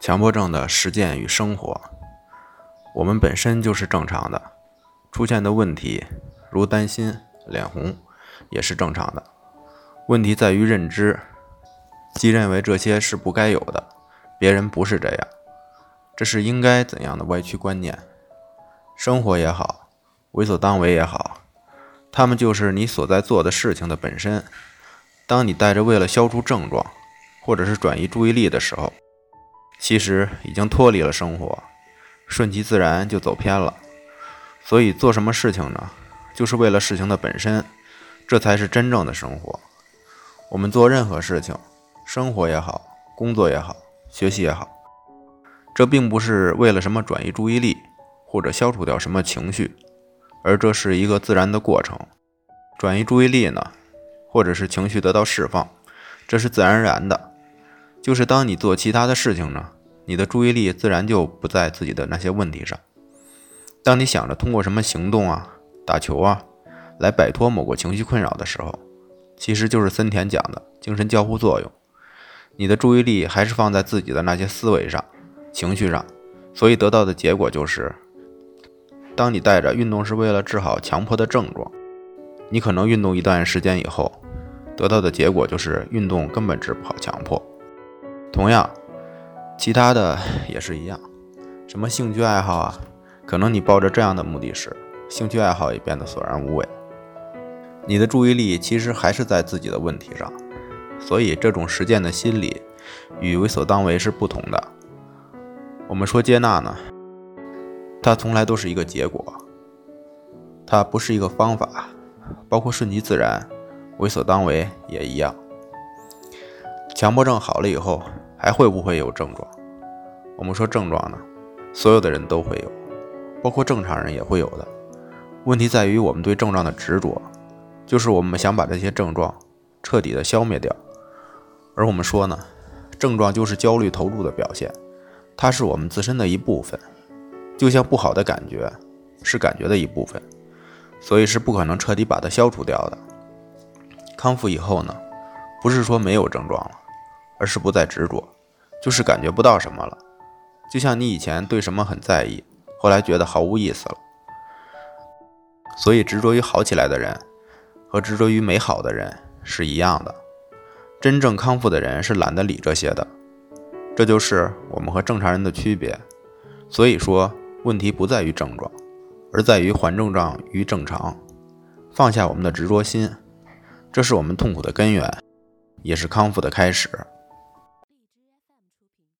强迫症的实践与生活，我们本身就是正常的，出现的问题如担心、脸红也是正常的。问题在于认知，即认为这些是不该有的，别人不是这样，这是应该怎样的歪曲观念。生活也好，为所当为也好，他们就是你所在做的事情的本身。当你带着为了消除症状，或者是转移注意力的时候，其实已经脱离了生活，顺其自然就走偏了。所以做什么事情呢？就是为了事情的本身，这才是真正的生活。我们做任何事情，生活也好，工作也好，学习也好，这并不是为了什么转移注意力，或者消除掉什么情绪，而这是一个自然的过程。转移注意力呢？或者是情绪得到释放，这是自然而然的。就是当你做其他的事情呢，你的注意力自然就不在自己的那些问题上。当你想着通过什么行动啊、打球啊，来摆脱某个情绪困扰的时候，其实就是森田讲的精神交互作用。你的注意力还是放在自己的那些思维上、情绪上，所以得到的结果就是，当你带着运动是为了治好强迫的症状。你可能运动一段时间以后，得到的结果就是运动根本治不好强迫。同样，其他的也是一样。什么兴趣爱好啊，可能你抱着这样的目的时，兴趣爱好也变得索然无味。你的注意力其实还是在自己的问题上，所以这种实践的心理与为所当为是不同的。我们说接纳呢，它从来都是一个结果，它不是一个方法。包括顺其自然、为所当为也一样。强迫症好了以后，还会不会有症状？我们说症状呢，所有的人都会有，包括正常人也会有的。问题在于我们对症状的执着，就是我们想把这些症状彻底的消灭掉。而我们说呢，症状就是焦虑投入的表现，它是我们自身的一部分，就像不好的感觉是感觉的一部分。所以是不可能彻底把它消除掉的。康复以后呢，不是说没有症状了，而是不再执着，就是感觉不到什么了。就像你以前对什么很在意，后来觉得毫无意思了。所以执着于好起来的人，和执着于美好的人是一样的。真正康复的人是懒得理这些的，这就是我们和正常人的区别。所以说，问题不在于症状。而在于还症状于正常，放下我们的执着心，这是我们痛苦的根源，也是康复的开始。